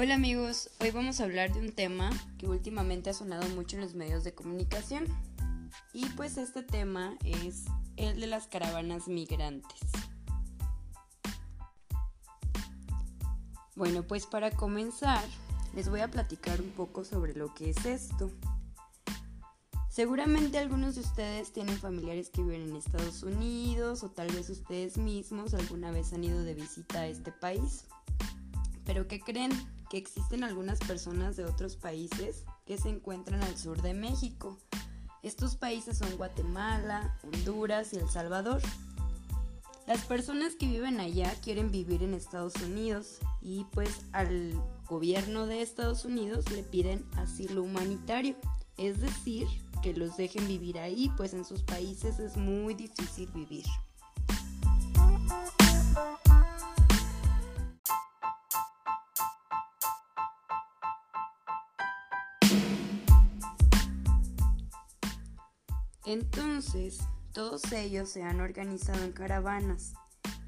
Hola amigos, hoy vamos a hablar de un tema que últimamente ha sonado mucho en los medios de comunicación. Y pues este tema es el de las caravanas migrantes. Bueno, pues para comenzar, les voy a platicar un poco sobre lo que es esto. Seguramente algunos de ustedes tienen familiares que viven en Estados Unidos o tal vez ustedes mismos alguna vez han ido de visita a este país. Pero ¿qué creen? Que existen algunas personas de otros países que se encuentran al sur de México. Estos países son Guatemala, Honduras y El Salvador. Las personas que viven allá quieren vivir en Estados Unidos y pues al gobierno de Estados Unidos le piden asilo humanitario, es decir, que los dejen vivir ahí, pues en sus países es muy difícil vivir. Entonces, todos ellos se han organizado en caravanas,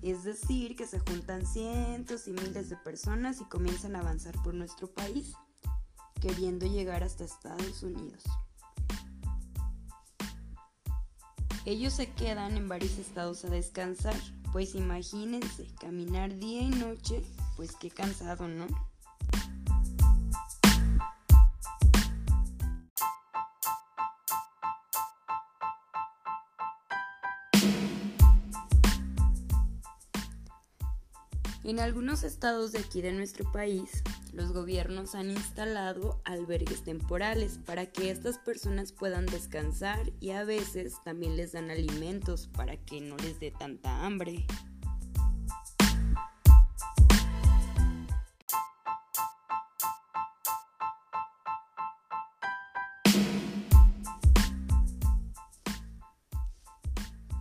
es decir, que se juntan cientos y miles de personas y comienzan a avanzar por nuestro país, queriendo llegar hasta Estados Unidos. Ellos se quedan en varios estados a descansar, pues imagínense, caminar día y noche, pues qué cansado, ¿no? En algunos estados de aquí de nuestro país, los gobiernos han instalado albergues temporales para que estas personas puedan descansar y a veces también les dan alimentos para que no les dé tanta hambre.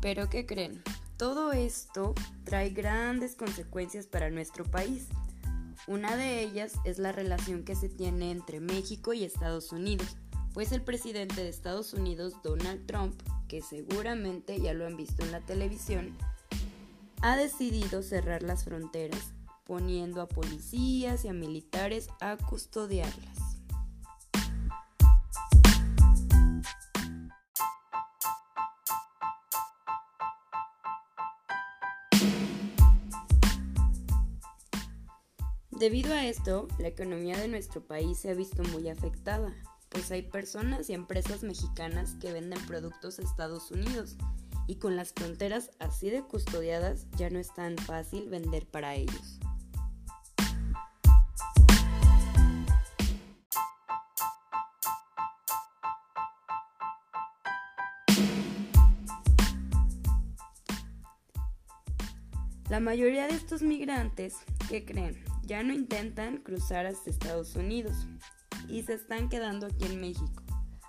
Pero ¿qué creen? Todo esto trae grandes consecuencias para nuestro país. Una de ellas es la relación que se tiene entre México y Estados Unidos, pues el presidente de Estados Unidos, Donald Trump, que seguramente ya lo han visto en la televisión, ha decidido cerrar las fronteras, poniendo a policías y a militares a custodiarlas. Debido a esto, la economía de nuestro país se ha visto muy afectada, pues hay personas y empresas mexicanas que venden productos a Estados Unidos y con las fronteras así de custodiadas ya no es tan fácil vender para ellos. La mayoría de estos migrantes, ¿qué creen? Ya no intentan cruzar hasta Estados Unidos y se están quedando aquí en México.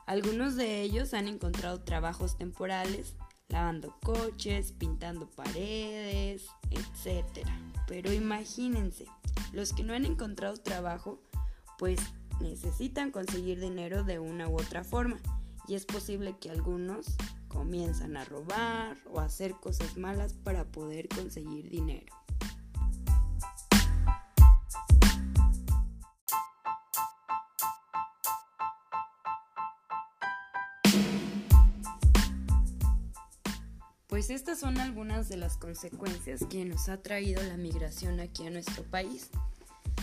Algunos de ellos han encontrado trabajos temporales, lavando coches, pintando paredes, etc. Pero imagínense, los que no han encontrado trabajo, pues necesitan conseguir dinero de una u otra forma. Y es posible que algunos comienzan a robar o hacer cosas malas para poder conseguir dinero. Pues estas son algunas de las consecuencias que nos ha traído la migración aquí a nuestro país.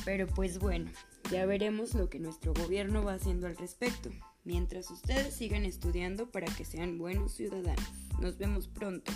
Pero pues bueno, ya veremos lo que nuestro gobierno va haciendo al respecto, mientras ustedes sigan estudiando para que sean buenos ciudadanos. Nos vemos pronto.